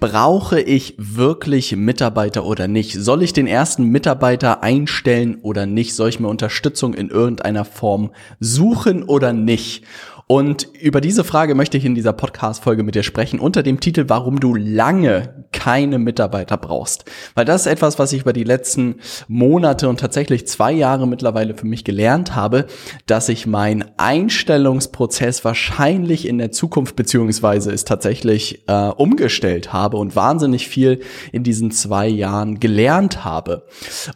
Brauche ich wirklich Mitarbeiter oder nicht? Soll ich den ersten Mitarbeiter einstellen oder nicht? Soll ich mir Unterstützung in irgendeiner Form suchen oder nicht? Und über diese Frage möchte ich in dieser Podcast-Folge mit dir sprechen, unter dem Titel, warum du lange keine Mitarbeiter brauchst. Weil das ist etwas, was ich über die letzten Monate und tatsächlich zwei Jahre mittlerweile für mich gelernt habe, dass ich meinen Einstellungsprozess wahrscheinlich in der Zukunft beziehungsweise ist tatsächlich äh, umgestellt habe und wahnsinnig viel in diesen zwei Jahren gelernt habe.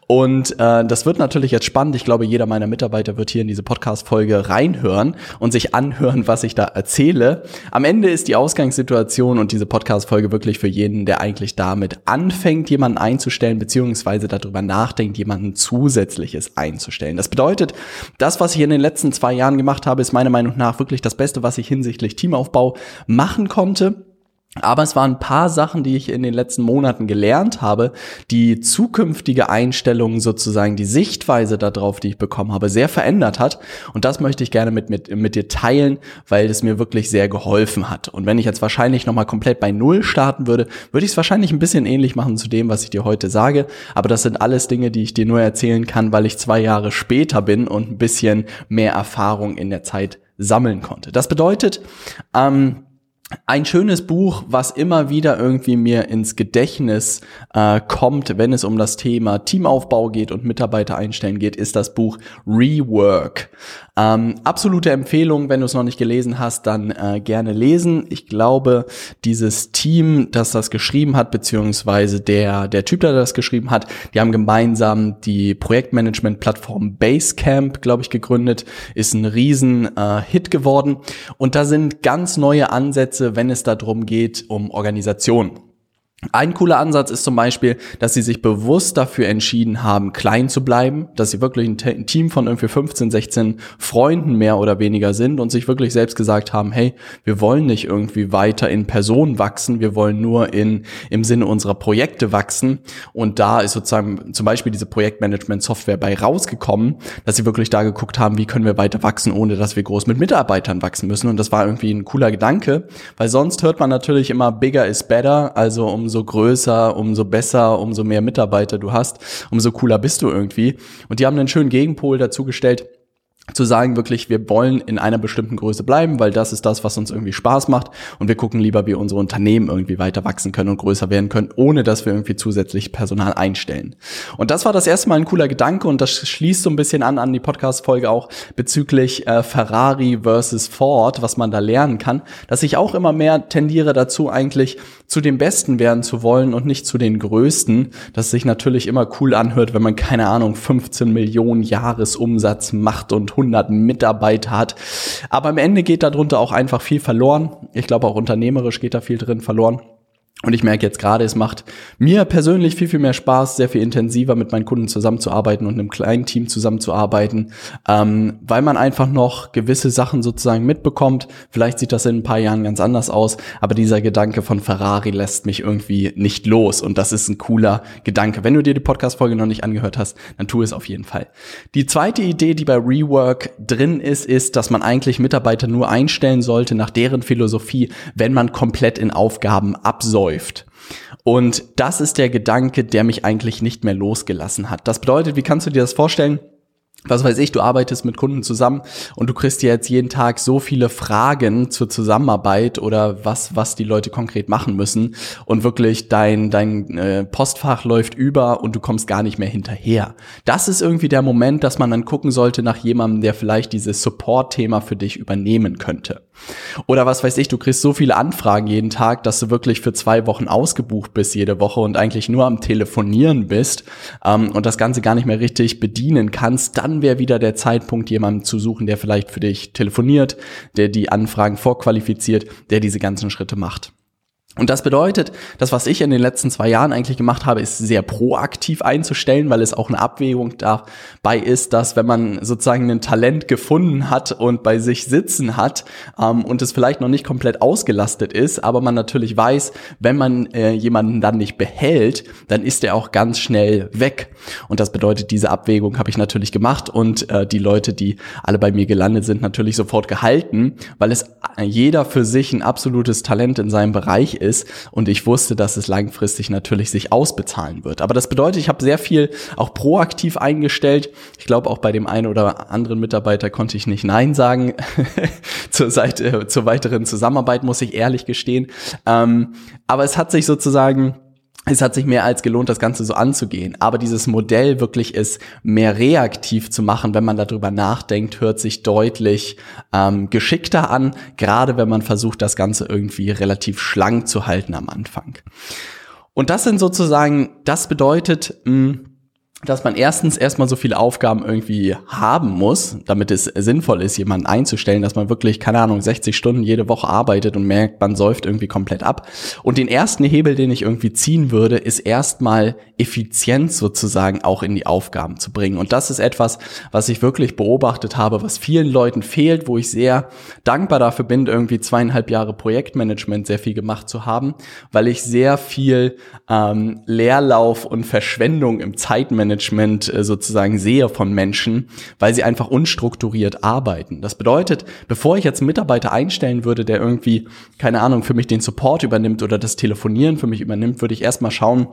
Und äh, das wird natürlich jetzt spannend. Ich glaube, jeder meiner Mitarbeiter wird hier in diese Podcast-Folge reinhören und sich anhören, anhören, was ich da erzähle. Am Ende ist die Ausgangssituation und diese Podcast-Folge wirklich für jeden, der eigentlich damit anfängt, jemanden einzustellen, beziehungsweise darüber nachdenkt, jemanden zusätzliches einzustellen. Das bedeutet, das, was ich in den letzten zwei Jahren gemacht habe, ist meiner Meinung nach wirklich das Beste, was ich hinsichtlich Teamaufbau machen konnte. Aber es waren ein paar Sachen, die ich in den letzten Monaten gelernt habe, die zukünftige Einstellungen sozusagen, die Sichtweise darauf, die ich bekommen habe, sehr verändert hat. Und das möchte ich gerne mit, mit, mit dir teilen, weil es mir wirklich sehr geholfen hat. Und wenn ich jetzt wahrscheinlich nochmal komplett bei Null starten würde, würde ich es wahrscheinlich ein bisschen ähnlich machen zu dem, was ich dir heute sage. Aber das sind alles Dinge, die ich dir nur erzählen kann, weil ich zwei Jahre später bin und ein bisschen mehr Erfahrung in der Zeit sammeln konnte. Das bedeutet, ähm, ein schönes Buch, was immer wieder irgendwie mir ins Gedächtnis äh, kommt, wenn es um das Thema Teamaufbau geht und Mitarbeiter einstellen geht, ist das Buch Rework. Ähm, absolute Empfehlung, wenn du es noch nicht gelesen hast, dann äh, gerne lesen. Ich glaube, dieses Team, das das geschrieben hat, beziehungsweise der, der Typ, der das geschrieben hat, die haben gemeinsam die Projektmanagement-Plattform Basecamp, glaube ich, gegründet, ist ein riesen äh, Hit geworden. Und da sind ganz neue Ansätze, wenn es darum geht, um Organisation. Ein cooler Ansatz ist zum Beispiel, dass sie sich bewusst dafür entschieden haben, klein zu bleiben, dass sie wirklich ein, Team von irgendwie 15, 16 Freunden mehr oder weniger sind und sich wirklich selbst gesagt haben, hey, wir wollen nicht irgendwie weiter in Person wachsen, wir wollen nur in, im Sinne unserer Projekte wachsen. Und da ist sozusagen zum Beispiel diese Projektmanagement-Software bei rausgekommen, dass sie wirklich da geguckt haben, wie können wir weiter wachsen, ohne dass wir groß mit Mitarbeitern wachsen müssen. Und das war irgendwie ein cooler Gedanke, weil sonst hört man natürlich immer bigger is better, also um umso größer, umso besser, umso mehr Mitarbeiter du hast, umso cooler bist du irgendwie. Und die haben einen schönen Gegenpol dazu gestellt zu sagen wirklich, wir wollen in einer bestimmten Größe bleiben, weil das ist das, was uns irgendwie Spaß macht und wir gucken lieber, wie unsere Unternehmen irgendwie weiter wachsen können und größer werden können, ohne dass wir irgendwie zusätzlich Personal einstellen. Und das war das erste Mal ein cooler Gedanke und das schließt so ein bisschen an an die Podcast-Folge auch bezüglich äh, Ferrari versus Ford, was man da lernen kann, dass ich auch immer mehr tendiere dazu eigentlich zu den Besten werden zu wollen und nicht zu den Größten, das sich natürlich immer cool anhört, wenn man keine Ahnung 15 Millionen Jahresumsatz macht und 100 Mitarbeiter hat. Aber am Ende geht darunter auch einfach viel verloren. Ich glaube auch unternehmerisch geht da viel drin verloren. Und ich merke jetzt gerade, es macht mir persönlich viel, viel mehr Spaß, sehr viel intensiver mit meinen Kunden zusammenzuarbeiten und einem kleinen Team zusammenzuarbeiten, ähm, weil man einfach noch gewisse Sachen sozusagen mitbekommt. Vielleicht sieht das in ein paar Jahren ganz anders aus, aber dieser Gedanke von Ferrari lässt mich irgendwie nicht los und das ist ein cooler Gedanke. Wenn du dir die Podcast-Folge noch nicht angehört hast, dann tu es auf jeden Fall. Die zweite Idee, die bei Rework drin ist, ist, dass man eigentlich Mitarbeiter nur einstellen sollte nach deren Philosophie, wenn man komplett in Aufgaben absäuft läuft. Und das ist der Gedanke, der mich eigentlich nicht mehr losgelassen hat. Das bedeutet, wie kannst du dir das vorstellen? was weiß ich, du arbeitest mit Kunden zusammen und du kriegst dir jetzt jeden Tag so viele Fragen zur Zusammenarbeit oder was, was die Leute konkret machen müssen und wirklich dein, dein äh, Postfach läuft über und du kommst gar nicht mehr hinterher. Das ist irgendwie der Moment, dass man dann gucken sollte nach jemandem, der vielleicht dieses Support-Thema für dich übernehmen könnte. Oder was weiß ich, du kriegst so viele Anfragen jeden Tag, dass du wirklich für zwei Wochen ausgebucht bist jede Woche und eigentlich nur am Telefonieren bist ähm, und das Ganze gar nicht mehr richtig bedienen kannst, dann wäre wieder der Zeitpunkt, jemanden zu suchen, der vielleicht für dich telefoniert, der die Anfragen vorqualifiziert, der diese ganzen Schritte macht. Und das bedeutet, das, was ich in den letzten zwei Jahren eigentlich gemacht habe, ist sehr proaktiv einzustellen, weil es auch eine Abwägung dabei ist, dass wenn man sozusagen ein Talent gefunden hat und bei sich sitzen hat ähm, und es vielleicht noch nicht komplett ausgelastet ist, aber man natürlich weiß, wenn man äh, jemanden dann nicht behält, dann ist er auch ganz schnell weg. Und das bedeutet, diese Abwägung habe ich natürlich gemacht und äh, die Leute, die alle bei mir gelandet sind, natürlich sofort gehalten, weil es jeder für sich ein absolutes Talent in seinem Bereich ist und ich wusste, dass es langfristig natürlich sich ausbezahlen wird. Aber das bedeutet, ich habe sehr viel auch proaktiv eingestellt. Ich glaube, auch bei dem einen oder anderen Mitarbeiter konnte ich nicht Nein sagen zur, Seite, zur weiteren Zusammenarbeit, muss ich ehrlich gestehen. Ähm, aber es hat sich sozusagen es hat sich mehr als gelohnt, das Ganze so anzugehen. Aber dieses Modell wirklich ist mehr reaktiv zu machen, wenn man darüber nachdenkt, hört sich deutlich ähm, geschickter an, gerade wenn man versucht, das Ganze irgendwie relativ schlank zu halten am Anfang. Und das sind sozusagen, das bedeutet, mh, dass man erstens erstmal so viele Aufgaben irgendwie haben muss, damit es sinnvoll ist, jemanden einzustellen, dass man wirklich, keine Ahnung, 60 Stunden jede Woche arbeitet und merkt, man säuft irgendwie komplett ab. Und den ersten Hebel, den ich irgendwie ziehen würde, ist erstmal Effizienz sozusagen auch in die Aufgaben zu bringen. Und das ist etwas, was ich wirklich beobachtet habe, was vielen Leuten fehlt, wo ich sehr dankbar dafür bin, irgendwie zweieinhalb Jahre Projektmanagement sehr viel gemacht zu haben, weil ich sehr viel ähm, Leerlauf und Verschwendung im Zeitmanagement Management äh, sozusagen sehe von Menschen, weil sie einfach unstrukturiert arbeiten. Das bedeutet, bevor ich jetzt einen Mitarbeiter einstellen würde, der irgendwie, keine Ahnung, für mich den Support übernimmt oder das Telefonieren für mich übernimmt, würde ich erstmal schauen,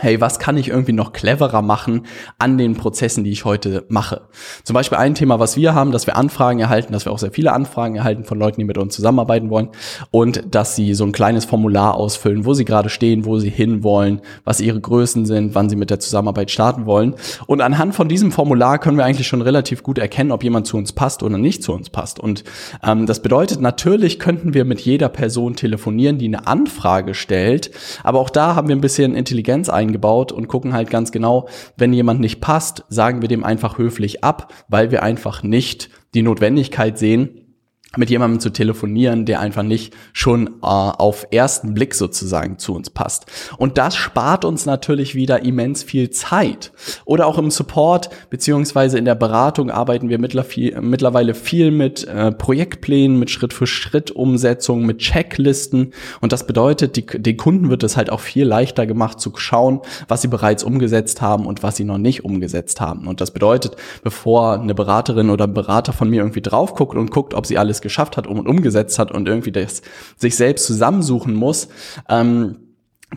hey, was kann ich irgendwie noch cleverer machen an den Prozessen, die ich heute mache? Zum Beispiel ein Thema, was wir haben, dass wir Anfragen erhalten, dass wir auch sehr viele Anfragen erhalten von Leuten, die mit uns zusammenarbeiten wollen und dass sie so ein kleines Formular ausfüllen, wo sie gerade stehen, wo sie hinwollen, was ihre Größen sind, wann sie mit der Zusammenarbeit starten wollen. Und anhand von diesem Formular können wir eigentlich schon relativ gut erkennen, ob jemand zu uns passt oder nicht zu uns passt. Und ähm, das bedeutet, natürlich könnten wir mit jeder Person telefonieren, die eine Anfrage stellt, aber auch da haben wir ein bisschen Intelligenz eingebaut eingebaut und gucken halt ganz genau, wenn jemand nicht passt, sagen wir dem einfach höflich ab, weil wir einfach nicht die Notwendigkeit sehen, mit jemandem zu telefonieren, der einfach nicht schon äh, auf ersten Blick sozusagen zu uns passt. Und das spart uns natürlich wieder immens viel Zeit. Oder auch im Support beziehungsweise in der Beratung arbeiten wir mittlerweile viel mit äh, Projektplänen, mit Schritt-für-Schritt-Umsetzung, mit Checklisten. Und das bedeutet, die, den Kunden wird es halt auch viel leichter gemacht zu schauen, was sie bereits umgesetzt haben und was sie noch nicht umgesetzt haben. Und das bedeutet, bevor eine Beraterin oder ein Berater von mir irgendwie drauf guckt und guckt, ob sie alles alles geschafft hat und umgesetzt hat und irgendwie das sich selbst zusammensuchen muss, ähm,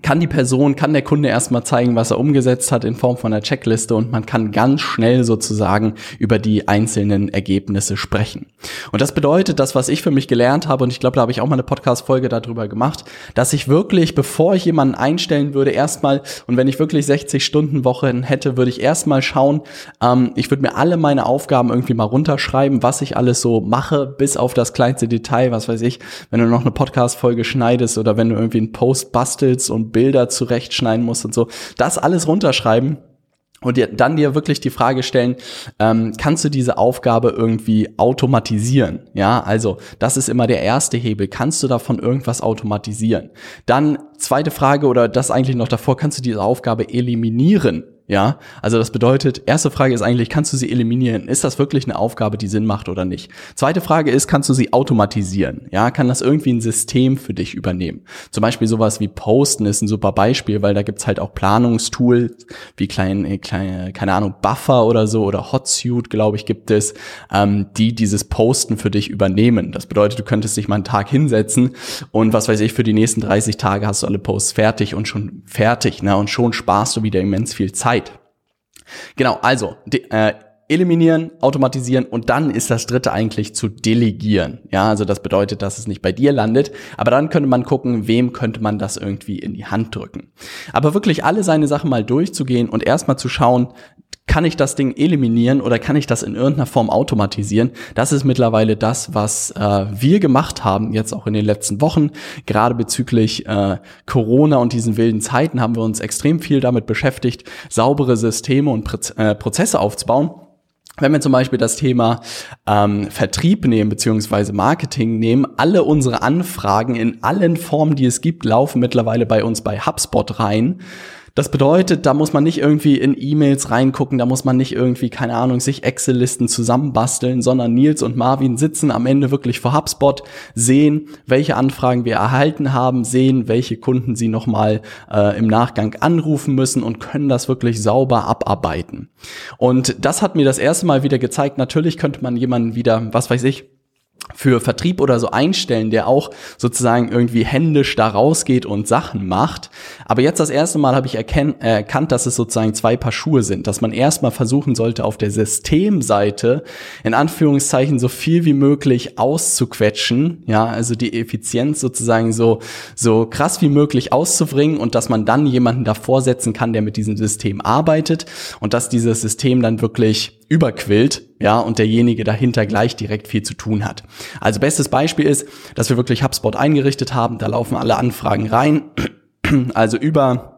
kann die Person, kann der Kunde erstmal zeigen, was er umgesetzt hat in Form von einer Checkliste und man kann ganz schnell sozusagen über die einzelnen Ergebnisse sprechen. Und das bedeutet, das, was ich für mich gelernt habe, und ich glaube, da habe ich auch mal eine Podcast-Folge darüber gemacht, dass ich wirklich, bevor ich jemanden einstellen würde, erstmal, und wenn ich wirklich 60 Stunden Wochen hätte, würde ich erstmal schauen, ähm, ich würde mir alle meine Aufgaben irgendwie mal runterschreiben, was ich alles so mache, bis auf das kleinste Detail, was weiß ich, wenn du noch eine Podcast-Folge schneidest oder wenn du irgendwie einen Post bastelst und und Bilder zurechtschneiden musst und so, das alles runterschreiben und dir, dann dir wirklich die Frage stellen, ähm, kannst du diese Aufgabe irgendwie automatisieren? Ja, also das ist immer der erste Hebel. Kannst du davon irgendwas automatisieren? Dann zweite Frage oder das eigentlich noch davor, kannst du diese Aufgabe eliminieren? Ja, also das bedeutet, erste Frage ist eigentlich, kannst du sie eliminieren? Ist das wirklich eine Aufgabe, die Sinn macht oder nicht? Zweite Frage ist, kannst du sie automatisieren? Ja, kann das irgendwie ein System für dich übernehmen? Zum Beispiel sowas wie Posten ist ein super Beispiel, weil da gibt's halt auch Planungstools wie klein, äh, kleine, keine Ahnung, Buffer oder so oder Hotsuite, glaube ich, gibt es, ähm, die dieses Posten für dich übernehmen. Das bedeutet, du könntest dich mal einen Tag hinsetzen und was weiß ich, für die nächsten 30 Tage hast du alle Posts fertig und schon fertig, ne? Und schon sparst du wieder immens viel Zeit. Genau, also äh, eliminieren, automatisieren und dann ist das dritte eigentlich zu delegieren. Ja, also das bedeutet, dass es nicht bei dir landet, aber dann könnte man gucken, wem könnte man das irgendwie in die Hand drücken. Aber wirklich alle seine Sachen mal durchzugehen und erstmal zu schauen, kann ich das Ding eliminieren oder kann ich das in irgendeiner Form automatisieren? Das ist mittlerweile das, was äh, wir gemacht haben, jetzt auch in den letzten Wochen. Gerade bezüglich äh, Corona und diesen wilden Zeiten haben wir uns extrem viel damit beschäftigt, saubere Systeme und Pre äh, Prozesse aufzubauen Wenn wir zum Beispiel das Thema ähm, Vertrieb nehmen beziehungsweise Marketing nehmen, alle unsere Anfragen in allen Formen, die es gibt, laufen mittlerweile bei uns bei HubSpot rein. Das bedeutet, da muss man nicht irgendwie in E-Mails reingucken, da muss man nicht irgendwie, keine Ahnung, sich Excel-Listen zusammenbasteln, sondern Nils und Marvin sitzen am Ende wirklich vor HubSpot, sehen, welche Anfragen wir erhalten haben, sehen, welche Kunden sie nochmal äh, im Nachgang anrufen müssen und können das wirklich sauber abarbeiten. Und das hat mir das erste Mal wieder gezeigt, natürlich könnte man jemanden wieder, was weiß ich, für Vertrieb oder so einstellen, der auch sozusagen irgendwie händisch da rausgeht und Sachen macht. Aber jetzt das erste Mal habe ich erken äh, erkannt, dass es sozusagen zwei Paar Schuhe sind, dass man erstmal versuchen sollte, auf der Systemseite in Anführungszeichen so viel wie möglich auszuquetschen, ja, also die Effizienz sozusagen so, so krass wie möglich auszubringen und dass man dann jemanden davor setzen kann, der mit diesem System arbeitet und dass dieses System dann wirklich überquillt, ja, und derjenige dahinter gleich direkt viel zu tun hat. Also bestes Beispiel ist, dass wir wirklich HubSpot eingerichtet haben, da laufen alle Anfragen rein, also über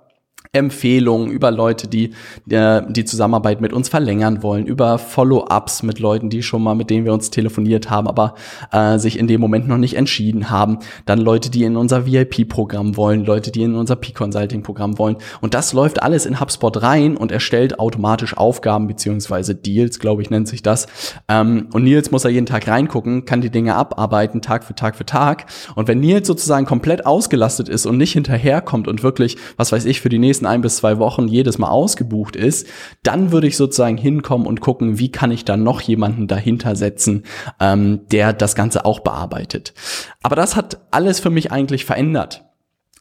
Empfehlungen, über Leute, die äh, die Zusammenarbeit mit uns verlängern wollen, über Follow-ups mit Leuten, die schon mal mit denen wir uns telefoniert haben, aber äh, sich in dem Moment noch nicht entschieden haben. Dann Leute, die in unser VIP-Programm wollen, Leute, die in unser P-Consulting-Programm wollen. Und das läuft alles in HubSpot rein und erstellt automatisch Aufgaben beziehungsweise Deals, glaube ich, nennt sich das. Ähm, und Nils muss da jeden Tag reingucken, kann die Dinge abarbeiten, Tag für Tag für Tag. Und wenn Nils sozusagen komplett ausgelastet ist und nicht hinterherkommt und wirklich, was weiß ich, für die nächsten nächsten ein bis zwei Wochen jedes Mal ausgebucht ist, dann würde ich sozusagen hinkommen und gucken, wie kann ich dann noch jemanden dahinter setzen, ähm, der das Ganze auch bearbeitet. Aber das hat alles für mich eigentlich verändert.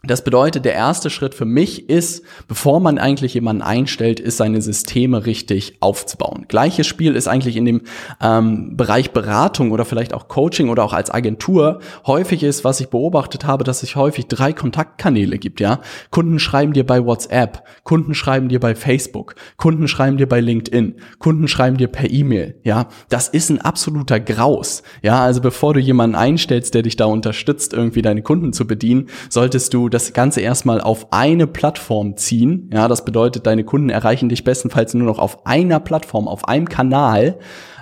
Das bedeutet, der erste Schritt für mich ist, bevor man eigentlich jemanden einstellt, ist seine Systeme richtig aufzubauen. Gleiches Spiel ist eigentlich in dem ähm, Bereich Beratung oder vielleicht auch Coaching oder auch als Agentur häufig ist, was ich beobachtet habe, dass es häufig drei Kontaktkanäle gibt. Ja, Kunden schreiben dir bei WhatsApp, Kunden schreiben dir bei Facebook, Kunden schreiben dir bei LinkedIn, Kunden schreiben dir per E-Mail. Ja, das ist ein absoluter Graus. Ja, also bevor du jemanden einstellst, der dich da unterstützt, irgendwie deine Kunden zu bedienen, solltest du das Ganze erstmal auf eine Plattform ziehen. Ja, das bedeutet, deine Kunden erreichen dich bestenfalls nur noch auf einer Plattform, auf einem Kanal.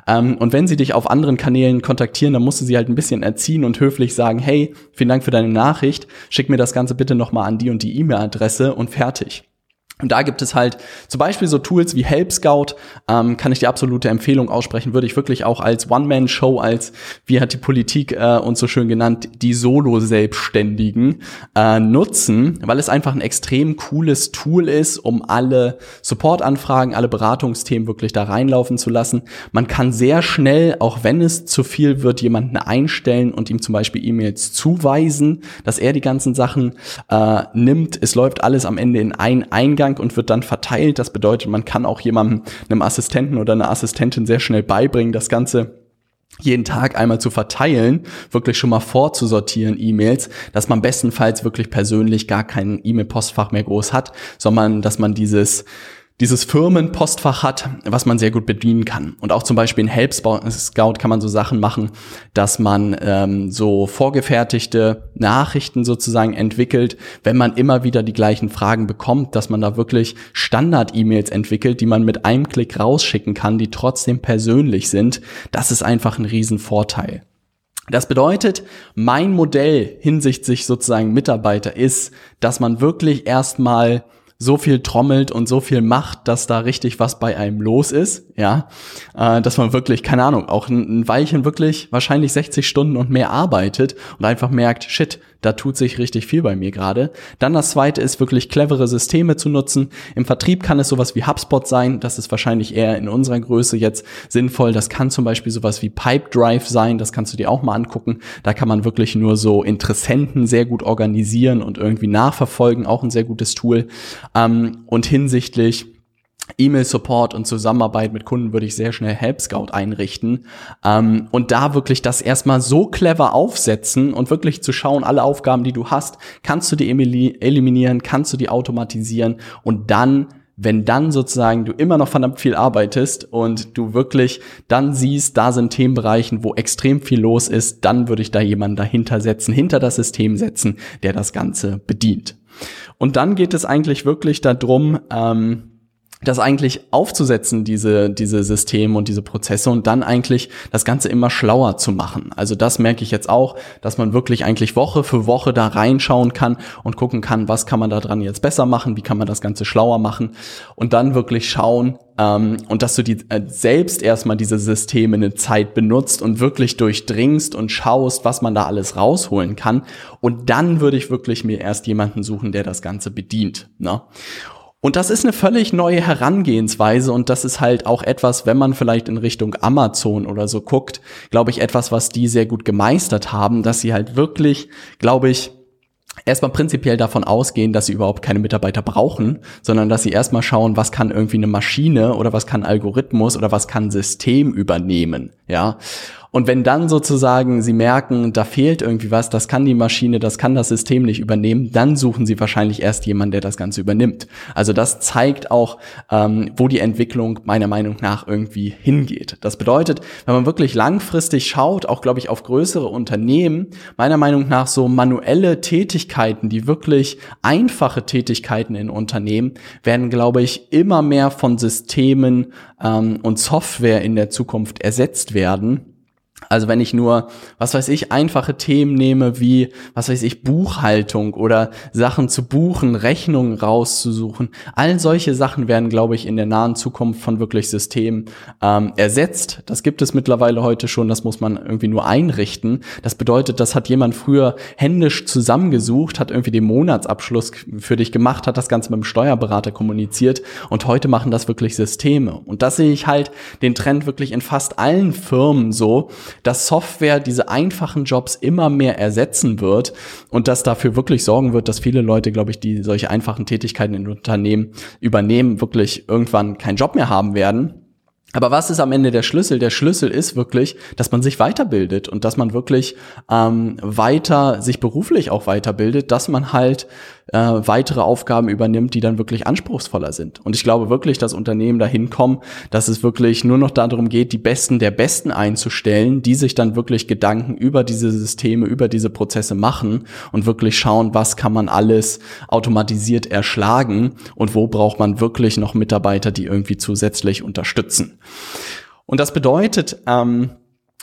Ähm, und wenn sie dich auf anderen Kanälen kontaktieren, dann musst du sie halt ein bisschen erziehen und höflich sagen, hey, vielen Dank für deine Nachricht, schick mir das Ganze bitte nochmal an die und die E-Mail-Adresse und fertig. Und da gibt es halt zum Beispiel so Tools wie Help Scout, ähm, kann ich die absolute Empfehlung aussprechen, würde ich wirklich auch als One-Man-Show, als, wie hat die Politik äh, uns so schön genannt, die Solo-Selbstständigen äh, nutzen, weil es einfach ein extrem cooles Tool ist, um alle Support-Anfragen, alle Beratungsthemen wirklich da reinlaufen zu lassen. Man kann sehr schnell, auch wenn es zu viel wird, jemanden einstellen und ihm zum Beispiel E-Mails zuweisen, dass er die ganzen Sachen äh, nimmt. Es läuft alles am Ende in einen Eingang Eingang und wird dann verteilt. Das bedeutet, man kann auch jemandem, einem Assistenten oder einer Assistentin sehr schnell beibringen, das Ganze jeden Tag einmal zu verteilen, wirklich schon mal vorzusortieren E-Mails, dass man bestenfalls wirklich persönlich gar kein E-Mail-Postfach mehr groß hat, sondern dass man dieses dieses Firmenpostfach hat, was man sehr gut bedienen kann. Und auch zum Beispiel in Help Scout kann man so Sachen machen, dass man ähm, so vorgefertigte Nachrichten sozusagen entwickelt, wenn man immer wieder die gleichen Fragen bekommt, dass man da wirklich Standard-E-Mails entwickelt, die man mit einem Klick rausschicken kann, die trotzdem persönlich sind. Das ist einfach ein Riesenvorteil. Das bedeutet, mein Modell hinsichtlich sozusagen Mitarbeiter ist, dass man wirklich erstmal so viel trommelt und so viel macht, dass da richtig was bei einem los ist, ja, äh, dass man wirklich, keine Ahnung, auch ein, ein Weilchen wirklich wahrscheinlich 60 Stunden und mehr arbeitet und einfach merkt, shit, da tut sich richtig viel bei mir gerade. Dann das zweite ist wirklich clevere Systeme zu nutzen. Im Vertrieb kann es sowas wie HubSpot sein. Das ist wahrscheinlich eher in unserer Größe jetzt sinnvoll. Das kann zum Beispiel sowas wie Pipedrive sein. Das kannst du dir auch mal angucken. Da kann man wirklich nur so Interessenten sehr gut organisieren und irgendwie nachverfolgen. Auch ein sehr gutes Tool. Ähm, und hinsichtlich E-Mail-Support und Zusammenarbeit mit Kunden würde ich sehr schnell Help Scout einrichten ähm, und da wirklich das erstmal so clever aufsetzen und wirklich zu schauen, alle Aufgaben, die du hast, kannst du die eliminieren, kannst du die automatisieren und dann wenn dann sozusagen du immer noch verdammt viel arbeitest und du wirklich dann siehst, da sind Themenbereichen, wo extrem viel los ist, dann würde ich da jemanden dahinter setzen, hinter das System setzen, der das Ganze bedient. Und dann geht es eigentlich wirklich darum, ähm, das eigentlich aufzusetzen, diese, diese Systeme und diese Prozesse und dann eigentlich das Ganze immer schlauer zu machen. Also das merke ich jetzt auch, dass man wirklich eigentlich Woche für Woche da reinschauen kann und gucken kann, was kann man da dran jetzt besser machen, wie kann man das Ganze schlauer machen und dann wirklich schauen ähm, und dass du die äh, selbst erstmal diese Systeme eine Zeit benutzt und wirklich durchdringst und schaust, was man da alles rausholen kann und dann würde ich wirklich mir erst jemanden suchen, der das Ganze bedient. Ne? Und das ist eine völlig neue Herangehensweise und das ist halt auch etwas, wenn man vielleicht in Richtung Amazon oder so guckt, glaube ich, etwas, was die sehr gut gemeistert haben, dass sie halt wirklich, glaube ich, erstmal prinzipiell davon ausgehen, dass sie überhaupt keine Mitarbeiter brauchen, sondern dass sie erstmal schauen, was kann irgendwie eine Maschine oder was kann Algorithmus oder was kann System übernehmen, ja. Und wenn dann sozusagen sie merken, da fehlt irgendwie was, das kann die Maschine, das kann das System nicht übernehmen, dann suchen sie wahrscheinlich erst jemanden, der das Ganze übernimmt. Also das zeigt auch, ähm, wo die Entwicklung meiner Meinung nach irgendwie hingeht. Das bedeutet, wenn man wirklich langfristig schaut, auch glaube ich auf größere Unternehmen, meiner Meinung nach so manuelle Tätigkeiten, die wirklich einfache Tätigkeiten in Unternehmen, werden glaube ich immer mehr von Systemen ähm, und Software in der Zukunft ersetzt werden also wenn ich nur, was weiß ich, einfache Themen nehme wie, was weiß ich, Buchhaltung oder Sachen zu buchen, Rechnungen rauszusuchen, all solche Sachen werden, glaube ich, in der nahen Zukunft von wirklich Systemen ähm, ersetzt. Das gibt es mittlerweile heute schon, das muss man irgendwie nur einrichten. Das bedeutet, das hat jemand früher händisch zusammengesucht, hat irgendwie den Monatsabschluss für dich gemacht, hat das Ganze mit dem Steuerberater kommuniziert und heute machen das wirklich Systeme. Und das sehe ich halt den Trend wirklich in fast allen Firmen so, dass Software diese einfachen Jobs immer mehr ersetzen wird und das dafür wirklich sorgen wird, dass viele Leute, glaube ich, die solche einfachen Tätigkeiten in Unternehmen übernehmen, wirklich irgendwann keinen Job mehr haben werden. Aber was ist am Ende der Schlüssel? Der Schlüssel ist wirklich, dass man sich weiterbildet und dass man wirklich ähm, weiter sich beruflich auch weiterbildet, dass man halt äh, weitere Aufgaben übernimmt, die dann wirklich anspruchsvoller sind. Und ich glaube wirklich, dass Unternehmen dahin kommen, dass es wirklich nur noch darum geht, die Besten der Besten einzustellen, die sich dann wirklich Gedanken über diese Systeme, über diese Prozesse machen und wirklich schauen, was kann man alles automatisiert erschlagen und wo braucht man wirklich noch Mitarbeiter, die irgendwie zusätzlich unterstützen. Und das bedeutet, ähm,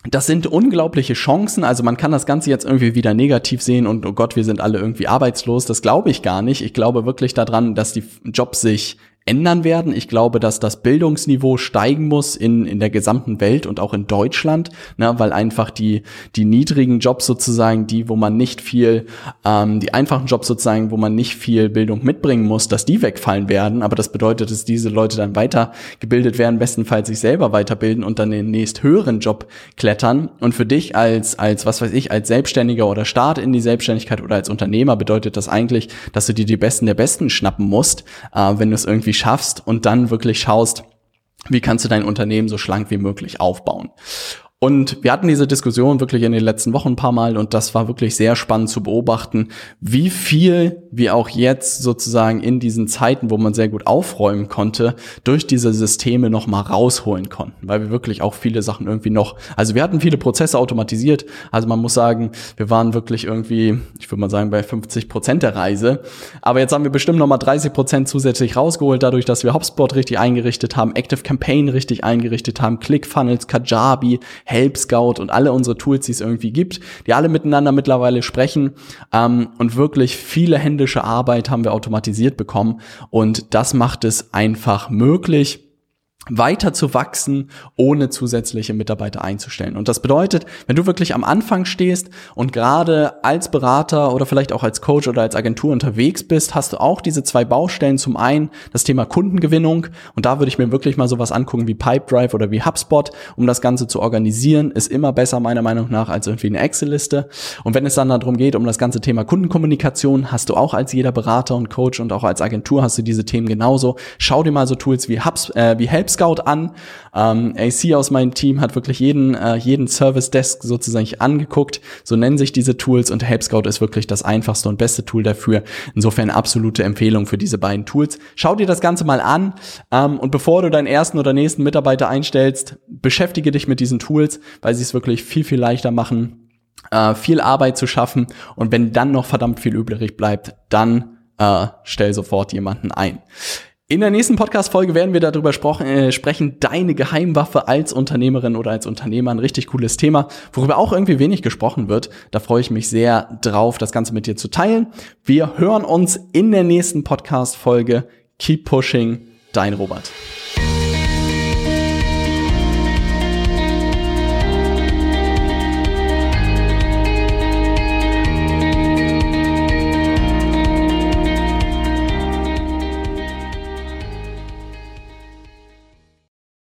das sind unglaubliche Chancen. Also man kann das Ganze jetzt irgendwie wieder negativ sehen und oh Gott, wir sind alle irgendwie arbeitslos. Das glaube ich gar nicht. Ich glaube wirklich daran, dass die Jobs sich ändern werden. Ich glaube, dass das Bildungsniveau steigen muss in, in der gesamten Welt und auch in Deutschland, ne, weil einfach die, die niedrigen Jobs sozusagen, die, wo man nicht viel, ähm, die einfachen Jobs sozusagen, wo man nicht viel Bildung mitbringen muss, dass die wegfallen werden. Aber das bedeutet, dass diese Leute dann weitergebildet werden, bestenfalls sich selber weiterbilden und dann den nächst höheren Job klettern. Und für dich als, als, was weiß ich, als Selbstständiger oder Start in die Selbstständigkeit oder als Unternehmer bedeutet das eigentlich, dass du dir die Besten der Besten schnappen musst, äh, wenn du es irgendwie schaffst und dann wirklich schaust, wie kannst du dein Unternehmen so schlank wie möglich aufbauen. Und wir hatten diese Diskussion wirklich in den letzten Wochen ein paar Mal und das war wirklich sehr spannend zu beobachten, wie viel wir auch jetzt sozusagen in diesen Zeiten, wo man sehr gut aufräumen konnte, durch diese Systeme noch mal rausholen konnten, weil wir wirklich auch viele Sachen irgendwie noch, also wir hatten viele Prozesse automatisiert, also man muss sagen, wir waren wirklich irgendwie, ich würde mal sagen, bei 50 Prozent der Reise, aber jetzt haben wir bestimmt noch mal 30 Prozent zusätzlich rausgeholt, dadurch, dass wir HubSpot richtig eingerichtet haben, Active Campaign richtig eingerichtet haben, ClickFunnels, Kajabi, Help Scout und alle unsere Tools, die es irgendwie gibt, die alle miteinander mittlerweile sprechen. Ähm, und wirklich viele händische Arbeit haben wir automatisiert bekommen. Und das macht es einfach möglich, weiter zu wachsen, ohne zusätzliche Mitarbeiter einzustellen. Und das bedeutet, wenn du wirklich am Anfang stehst und gerade als Berater oder vielleicht auch als Coach oder als Agentur unterwegs bist, hast du auch diese zwei Baustellen. Zum einen das Thema Kundengewinnung. Und da würde ich mir wirklich mal sowas angucken wie Pipedrive oder wie HubSpot, um das Ganze zu organisieren. Ist immer besser meiner Meinung nach als irgendwie eine Excel-Liste. Und wenn es dann darum geht, um das ganze Thema Kundenkommunikation, hast du auch als jeder Berater und Coach und auch als Agentur hast du diese Themen genauso. Schau dir mal so Tools wie Hubs, äh, wie Helps Scout an. Ähm, AC aus meinem Team hat wirklich jeden, äh, jeden Service Desk sozusagen angeguckt. So nennen sich diese Tools und Help Scout ist wirklich das einfachste und beste Tool dafür. Insofern absolute Empfehlung für diese beiden Tools. Schau dir das Ganze mal an ähm, und bevor du deinen ersten oder nächsten Mitarbeiter einstellst, beschäftige dich mit diesen Tools, weil sie es wirklich viel, viel leichter machen, äh, viel Arbeit zu schaffen und wenn dann noch verdammt viel übrig bleibt, dann äh, stell sofort jemanden ein. In der nächsten Podcast-Folge werden wir darüber äh, sprechen, deine Geheimwaffe als Unternehmerin oder als Unternehmer. Ein richtig cooles Thema, worüber auch irgendwie wenig gesprochen wird. Da freue ich mich sehr drauf, das Ganze mit dir zu teilen. Wir hören uns in der nächsten Podcast-Folge. Keep pushing, dein Robert.